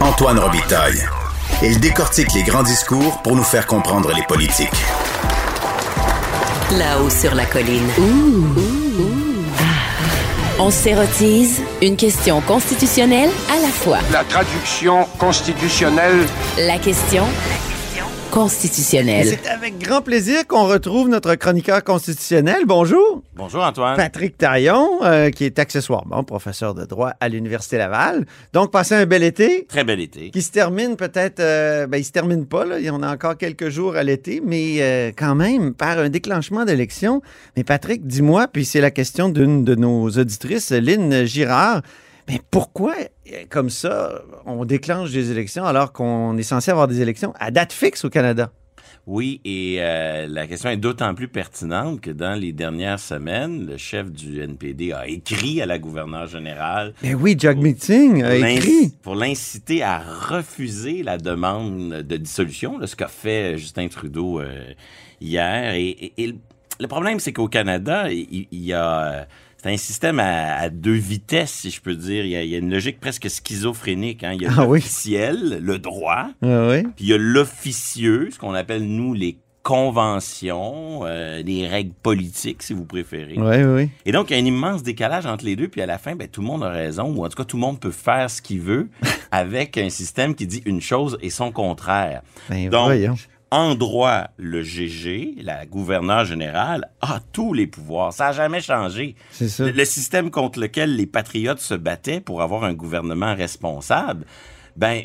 Antoine Robitaille. Il décortique les grands discours pour nous faire comprendre les politiques. Là-haut sur la colline. On s'érotise une question constitutionnelle à la fois. La traduction constitutionnelle. La question constitutionnelle. C'est avec grand plaisir qu'on retrouve notre chroniqueur constitutionnel. Bonjour. Bonjour Antoine. Patrick Taillon, euh, qui est accessoirement professeur de droit à l'Université Laval. Donc, passez un bel été. Très bel été. Qui se termine peut-être, euh, ben, il se termine pas, là. On a encore quelques jours à l'été, mais euh, quand même, par un déclenchement d'élection. Mais Patrick, dis-moi, puis c'est la question d'une de nos auditrices, Lynn Girard. Mais pourquoi, comme ça, on déclenche des élections alors qu'on est censé avoir des élections à date fixe au Canada? Oui, et euh, la question est d'autant plus pertinente que dans les dernières semaines, le chef du NPD a écrit à la gouverneure générale. Mais oui, Jog Meeting a écrit. Pour l'inciter à refuser la demande de dissolution, ce qu'a fait Justin Trudeau euh, hier. Et, le problème, c'est qu'au Canada, il y a c'est un système à, deux vitesses, si je peux dire. Il y a, une logique presque schizophrénique. Hein. Il y a ah l'officiel, le droit, ah puis il y a l'officieux, ce qu'on appelle, nous, les conventions, euh, les règles politiques, si vous préférez. Oui, oui. Et donc, il y a un immense décalage entre les deux, puis à la fin, ben, tout le monde a raison, ou en tout cas, tout le monde peut faire ce qu'il veut avec un système qui dit une chose et son contraire. Ben, donc, en droit, le GG, la gouverneure générale, a tous les pouvoirs. Ça n'a jamais changé. C'est ça. Le, système contre lequel les patriotes se battaient pour avoir un gouvernement responsable, ben,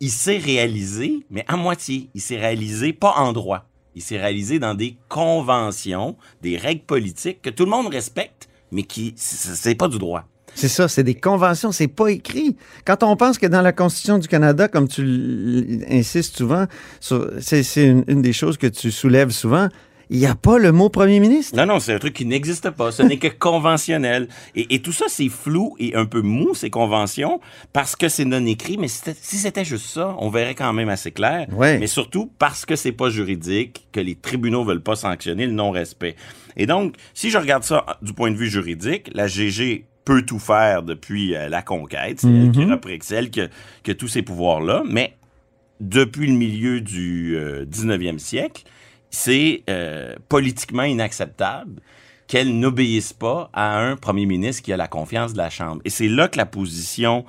il s'est réalisé, mais à moitié. Il s'est réalisé pas en droit. Il s'est réalisé dans des conventions, des règles politiques que tout le monde respecte, mais qui, c'est pas du droit. C'est ça, c'est des conventions, c'est pas écrit. Quand on pense que dans la Constitution du Canada, comme tu insistes souvent, c'est une, des choses que tu soulèves souvent, il n'y a pas le mot premier ministre. Non, non, c'est un truc qui n'existe pas. Ce n'est que conventionnel. Et, tout ça, c'est flou et un peu mou, ces conventions, parce que c'est non écrit. Mais si c'était juste ça, on verrait quand même assez clair. Mais surtout parce que c'est pas juridique, que les tribunaux veulent pas sanctionner le non-respect. Et donc, si je regarde ça du point de vue juridique, la GG peut tout faire depuis euh, la conquête. C'est elle qui mhm. reprend celle qui a, tous ces pouvoirs-là. Mais depuis le milieu du 19e euh, siècle, c'est euh, politiquement inacceptable qu'elle n'obéisse pas à un premier ministre qui a la confiance de la Chambre. Et c'est là que la position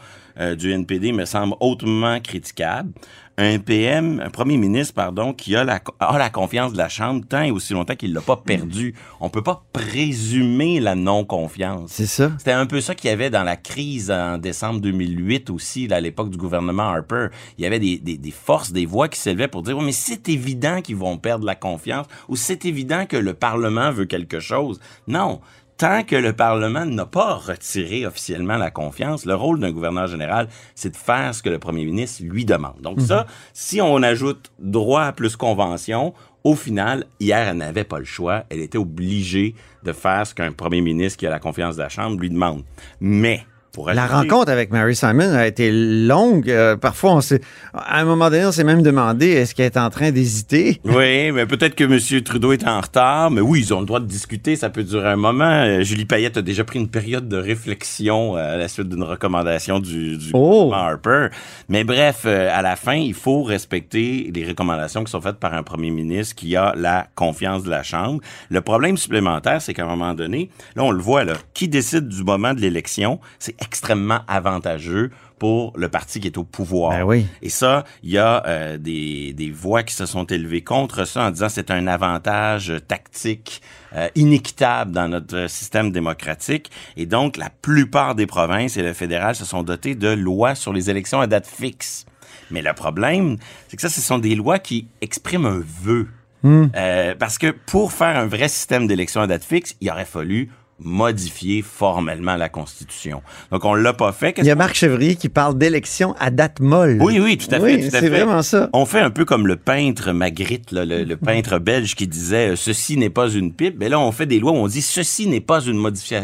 du NPD me semble hautement critiquable un PM, un premier ministre, pardon, qui a la, a la confiance de la Chambre tant et aussi longtemps qu'il l'a pas perdu. On peut pas présumer la non-confiance. C'est ça. C'était un peu ça qu'il y avait dans la crise en décembre 2008 aussi, à l'époque du gouvernement Harper. Il y avait des, des, des forces, des voix qui s'élevaient pour dire, mais c'est évident qu'ils vont perdre la confiance ou c'est évident que le Parlement veut quelque chose. Non tant que le Parlement n'a pas retiré officiellement la confiance, le rôle d'un gouverneur général, c'est de faire ce que le premier ministre lui demande. Donc ça, mhm. si on ajoute droit plus convention, au final, hier, elle n'avait pas le choix. Elle était obligée de faire ce qu'un premier ministre qui a la confiance de la Chambre lui demande. Mais la rencontre avec Mary Simon a été longue. Euh, parfois, on s'est, à un moment donné, on s'est même demandé est-ce qu'elle est en train d'hésiter? Oui, mais peut-être que M. Trudeau est en retard. Mais oui, ils ont le droit de discuter. Ça peut durer un moment. Euh, Julie Payette a déjà pris une période de réflexion euh, à la suite d'une recommandation du, du oh. Harper. Mais bref, à la fin, il faut respecter les recommandations qui sont faites par un premier ministre qui a la confiance de la Chambre. Le problème supplémentaire, c'est qu'à un moment donné, là, on le voit, là, qui décide du moment de l'élection, c'est extrêmement avantageux pour le parti qui est au pouvoir. Ben oui. Et ça, il y a euh, des, des voix qui se sont élevées contre ça en disant c'est un avantage tactique euh, inéquitable dans notre système démocratique. Et donc, la plupart des provinces et le fédéral se sont dotés de lois sur les élections à date fixe. Mais le problème, c'est que ça, ce sont des lois qui expriment un vœu. Hmm. Euh, parce que pour faire un vrai système d'élection à date fixe, il aurait fallu modifier formellement la Constitution. Donc, on l'a pas fait. Il y a Marc Chevrier qui parle d'élection à date molle. Oui, oui, tout à fait. c'est vraiment ça. On fait un peu comme le peintre Magritte, le, peintre belge qui disait euh, ceci n'est pas une pipe. Mais là, on fait des lois où on dit ceci n'est pas une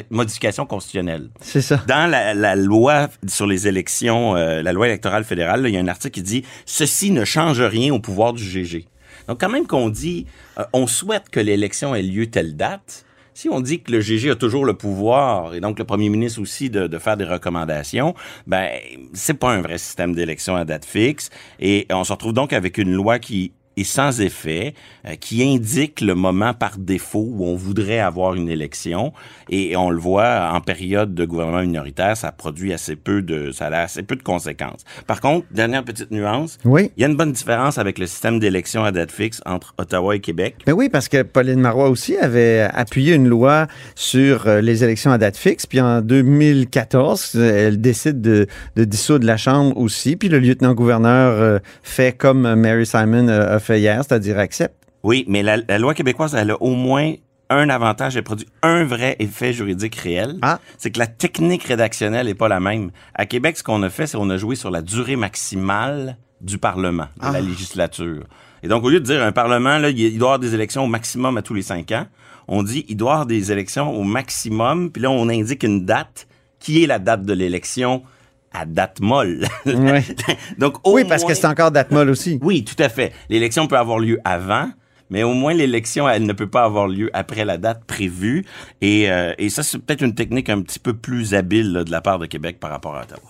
modification constitutionnelle. C'est ça. Dans la, loi sur les élections, euh, la loi électorale fédérale, il y a un article qui dit ceci ne change rien au pouvoir du GG. Donc, quand même qu'on dit euh, on souhaite que l'élection ait lieu telle date, si on dit que le GG a toujours le pouvoir et donc le premier ministre aussi de, faire des recommandations, ben c'est pas un vrai système d'élection à date fixe. Et on se retrouve donc avec une loi qui et sans effet, euh, qui indique le moment par défaut où on voudrait avoir une élection. Et on le voit en période de gouvernement minoritaire, ça produit assez peu de, ça a assez peu de conséquences. Par contre, dernière petite nuance. Oui. Il y a une bonne différence avec le système d'élection à date fixe entre Ottawa et Québec. Mais ben oui, parce que Pauline Marois aussi avait appuyé une loi sur euh, les élections à date fixe. Puis en 2014, elle décide de, de dissoudre la Chambre aussi. Puis le lieutenant-gouverneur euh, fait comme Mary Simon a fait hier, c'est-à-dire accepte. Oui, mais la, loi québécoise, elle a au moins un avantage, elle produit un vrai effet juridique réel. Ah. C'est que la technique rédactionnelle n'est pas la même. À Québec, ce qu'on a fait, c'est qu'on a joué sur la durée maximale du Parlement, de la ah. législature. Et donc, au lieu de dire un Parlement, là, il doit avoir des élections au maximum à tous les cinq ans, on dit il doit avoir des élections au maximum, puis là, on indique une date qui est la date de l'élection à date molle. Donc, oui, parce que c'est encore date molle aussi. Oui, tout à fait. L'élection peut avoir lieu avant, mais au moins l'élection, elle ne peut pas avoir lieu après la date prévue. Et, euh, et ça, c'est peut-être une technique un petit peu plus habile de la part de Québec par rapport à Ottawa.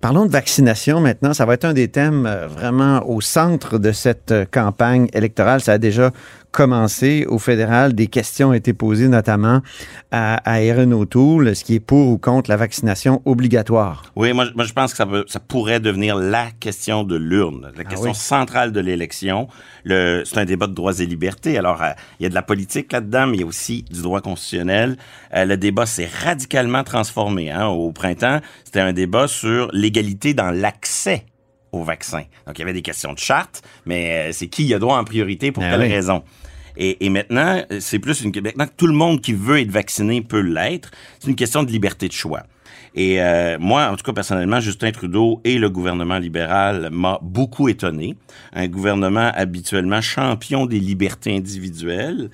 Parlons de vaccination maintenant. Ça va être un des thèmes euh, vraiment au centre de cette euh, campagne électorale. Ça a déjà commencé au fédéral. Des questions ont été posées notamment à, à Erin O'Toole, ce qui est pour ou contre la vaccination obligatoire. Oui, moi, moi je pense que ça, ça pourrait devenir la question de l'urne, la ah question centrale de l'élection. C'est un débat de droits et libertés. Alors, euh, il y a de la politique là-dedans, mais il y a aussi du droit constitutionnel. Euh, le débat s'est radicalement transformé. Hein. Au printemps, c'était un débat sur l'égalité dans l'accès au vaccin. Donc, il y avait des questions de charte, mais euh, c'est qui y a droit en priorité pour ah quelle raison. Et, maintenant, c'est plus une maintenant que tout le monde qui veut être vacciné peut l'être. C'est une question de liberté de choix. Et euh, moi, en tout cas, personnellement, Justin Trudeau et le gouvernement libéral m'a beaucoup étonné. Un gouvernement habituellement champion des libertés individuelles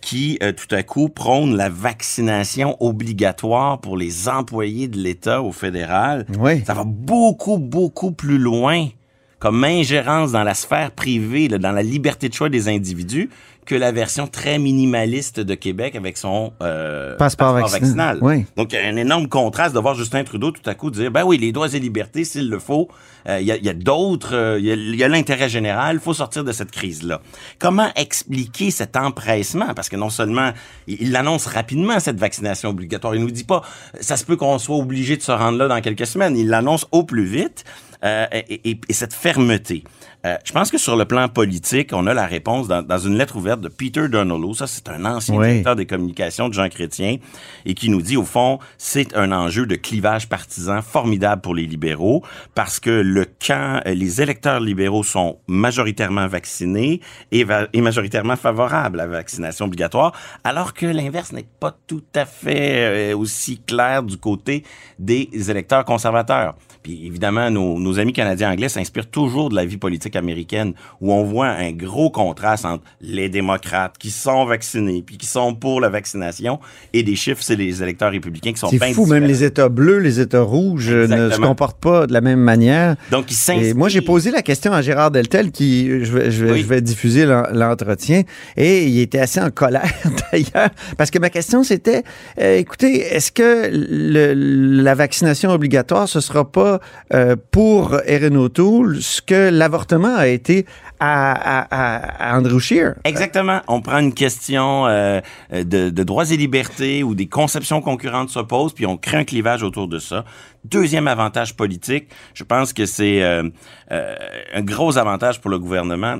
qui, euh, tout à coup, prône la vaccination obligatoire pour les employés de l'État au fédéral. Oui. Ça va beaucoup, beaucoup plus loin comme ingérence dans la sphère privée, dans la liberté de choix des individus, que la version très minimaliste de Québec avec son euh, passeport, vaccinal. Oui. Donc, il y a un énorme contraste de voir Justin Trudeau tout à coup dire, ben oui, les droits et libertés, s'il le faut, euh, il y a, y a d'autres, euh, il y a l'intérêt général, il faut sortir de cette crise-là. Comment expliquer cet empressement? Parce que non seulement il l'annonce rapidement, cette vaccination obligatoire, il nous dit pas, ça se peut qu'on soit obligé de se rendre là dans quelques semaines, il l'annonce au plus vite. Euh, et, et, et, cette fermeté. Euh, je pense que sur le plan politique, on a la réponse dans, dans une lettre ouverte de Peter Donolo. Ça, c'est un ancien directeur des communications de Jean Chrétien et qui nous dit, au fond, c'est un enjeu de clivage partisan formidable pour les libéraux parce que le camp, euh, les électeurs libéraux sont majoritairement vaccinés et, et majoritairement favorables à la vaccination obligatoire, alors que l'inverse n'est pas tout à fait aussi clair du côté des électeurs conservateurs. Puis évidemment, nos, nos amis canadiens anglais s'inspirent toujours de la vie politique américaine, où on voit un gros contraste entre les démocrates qui sont vaccinés, puis qui sont pour la vaccination, et des chiffres, c'est les électeurs républicains qui sont C'est fou, même les États bleus, les États rouges ne se comportent pas de la même manière. Donc, ils Moi, j'ai posé la question à Gérard Deltel, qui, je vais, je vais, je vais diffuser l'entretien, et il était assez en colère, d'ailleurs, parce que ma question, c'était, euh, écoutez, est-ce que le, la vaccination obligatoire, ce sera pas euh, pour Erin O'Toole ce que l'avortement a été à, Andrew Scheer. Exactement. On prend une question euh, de, droits et libertés où des conceptions concurrentes s'opposent, puis on crée un clivage autour de ça. Deuxième avantage politique, je pense que c'est euh, un gros avantage pour le gouvernement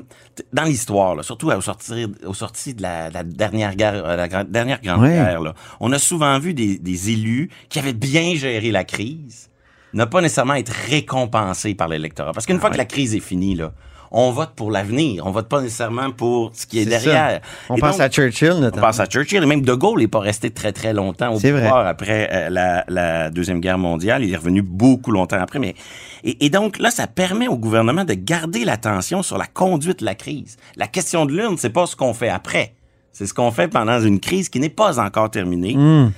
dans l'histoire, surtout au sortir, au sorti de la, dernière guerre, la dernière grande guerre. Là. On a souvent vu des, des élus qui avaient bien géré la crise ne pas nécessairement être récompensé par l'électorat. Parce qu'une ah fois que la crise est finie, là, on vote pour l'avenir. On vote pas nécessairement pour ce qui est, derrière. On pense à Churchill, notamment. On pense à Churchill. Et même De Gaulle n'est pas resté très, très longtemps au pouvoir après euh, la, la, Deuxième Guerre mondiale. Il est revenu beaucoup longtemps après. Mais et, et, donc, là, ça permet au gouvernement de garder l'attention sur la conduite de la crise. La question de l'urne, c'est pas ce qu'on fait après. C'est ce qu'on fait pendant une crise qui n'est pas encore terminée. Hmm.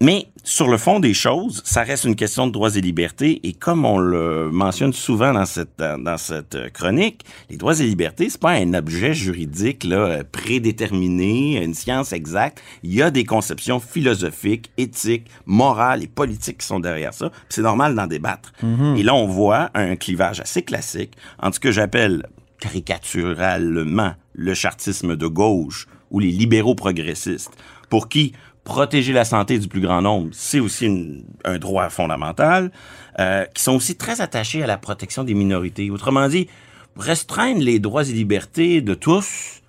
Mais sur le fond des choses, ça reste une question de droits et libertés. Et comme on le mentionne souvent dans cette, dans cette chronique, les droits et libertés, c'est pas un objet juridique là, prédéterminé, une science exacte. Il y a des conceptions philosophiques, éthiques, morales et politiques qui sont derrière ça. C'est normal d'en débattre. Et là, on voit un clivage assez classique entre ce que j'appelle caricaturalement le chartisme de gauche ou les libéraux progressistes, pour qui protéger la santé du plus grand nombre, c'est aussi un droit fondamental, euh, qui sont aussi très attachés à la protection des minorités. Autrement dit, restreindre les droits et libertés de tous,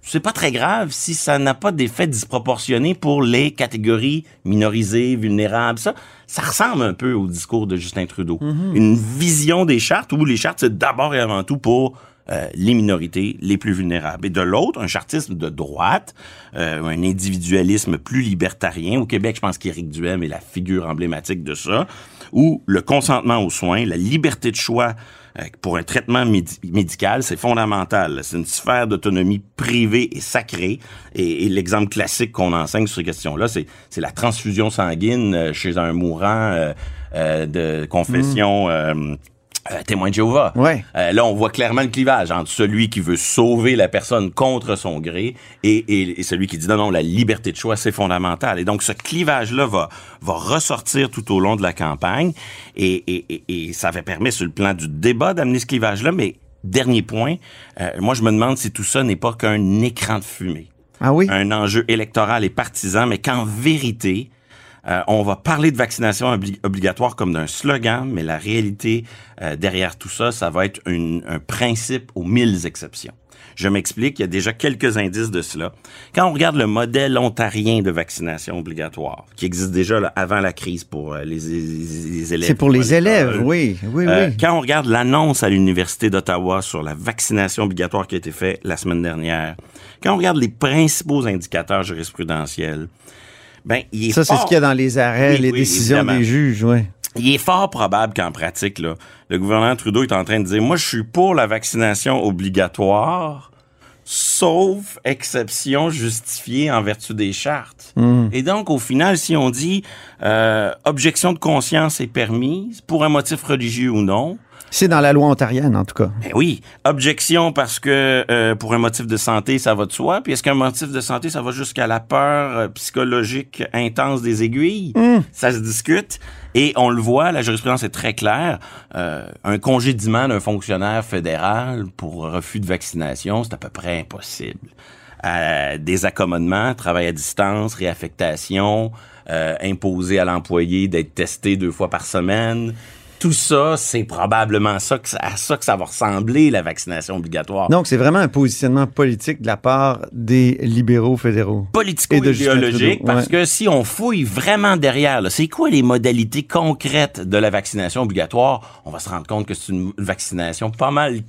c'est pas très grave si ça n'a pas d'effet disproportionné pour les catégories minorisées, vulnérables. Ça, ça ressemble un peu au discours de Justin Trudeau. Mm-hmm. Une vision des chartes où les chartes, c'est d'abord et avant tout pour euh, les minorités les plus vulnérables. Et de l'autre, un chartisme de droite, euh, un individualisme plus libertarien. Au Québec, je pense qu'Éric Duhem est la figure emblématique de ça, où le consentement aux soins, la liberté de choix euh, pour un traitement médical, c'est fondamental. C'est une sphère d'autonomie privée et sacrée. Et, l'exemple classique qu'on enseigne sur ces questions-là, c'est, c'est la transfusion sanguine chez un mourant de confession... Mmh. Euh, témoin de Jéhovah. Ouais. Euh, là, on voit clairement le clivage entre celui qui veut sauver la personne contre son gré et, et, celui qui dit non, non, la liberté de choix, c'est fondamental. Et donc, ce clivage-là va, va ressortir tout au long de la campagne et, et, ça va permettre sur le plan du débat d'amener ce clivage-là. Mais dernier point, euh, moi, je me demande si tout ça n'est pas qu'un écran de fumée. Ah oui? Un enjeu électoral et partisan, mais qu'en vérité, euh, on va parler de vaccination obligatoire comme d'un slogan, mais la réalité euh, derrière tout ça, ça va être un principe aux mille exceptions. Je m'explique, il y a déjà quelques indices de cela. Quand on regarde le modèle ontarien de vaccination obligatoire, qui existe déjà avant la crise pour euh, les, élèves. C'est pour les élèves, oui, oui, oui. Quand on regarde l'annonce à l'Université d'Ottawa sur la vaccination obligatoire qui a été faite la semaine dernière, quand on regarde les principaux indicateurs jurisprudentiels, ben, il est Ça, c'est ce qu'il y a dans les arrêts, les décisions des juges, oui. Il est fort probable qu'en pratique, là, le gouvernement Trudeau est en train de dire, moi, je suis pour la vaccination obligatoire, sauf exception justifiée en vertu des chartes. Hmm. Et donc, au final, si on dit euh, objection de conscience est permise, pour un motif religieux ou non, c'est dans la loi ontarienne, en tout cas. Ben oui. Objection parce que euh, pour un motif de santé, ça va de soi. Puis est-ce qu'un motif de santé, ça va jusqu'à la peur euh, psychologique intense des aiguilles? Hmm. Ça se discute. Et on le voit, la jurisprudence est très claire. Euh, un congédiement d'un fonctionnaire fédéral pour refus de vaccination, c'est à peu près impossible. des accommodements, travail à distance, réaffectation, imposer à l'employé d'être testé deux fois par semaine, tout ça, c'est probablement ça que, à ça que ça va ressembler, la vaccination obligatoire. Donc, c'est vraiment un positionnement politique de la part des libéraux fédéraux. Politico-idéologique, parce que si on fouille vraiment derrière, c'est quoi les modalités concrètes de la vaccination obligatoire, on va se rendre compte que c'est une vaccination pas mal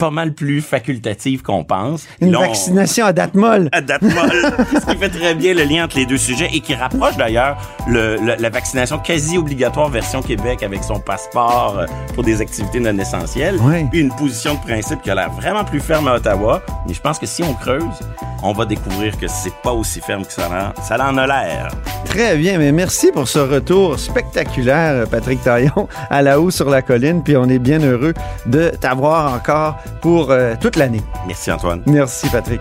pas mal plus facultative qu'on pense. Une vaccination à date molle. À date molle. ce qui fait très bien le lien entre les deux sujets et qui rapproche d'ailleurs le, la vaccination quasi obligatoire version Québec avec son passeport euh, pour des activités non essentielles. Oui. Puis une position de principe qui a l'air vraiment plus ferme à Ottawa. Mais je pense que si on creuse, on va découvrir que c'est pas aussi ferme que ça en, ça en a l'air. Très bien, mais merci pour ce retour spectaculaire, Patrick Taillon, à la haut sur la colline. Puis on est bien heureux de t'avoir encore pour euh, toute l'année. Merci Antoine. Merci Patrick.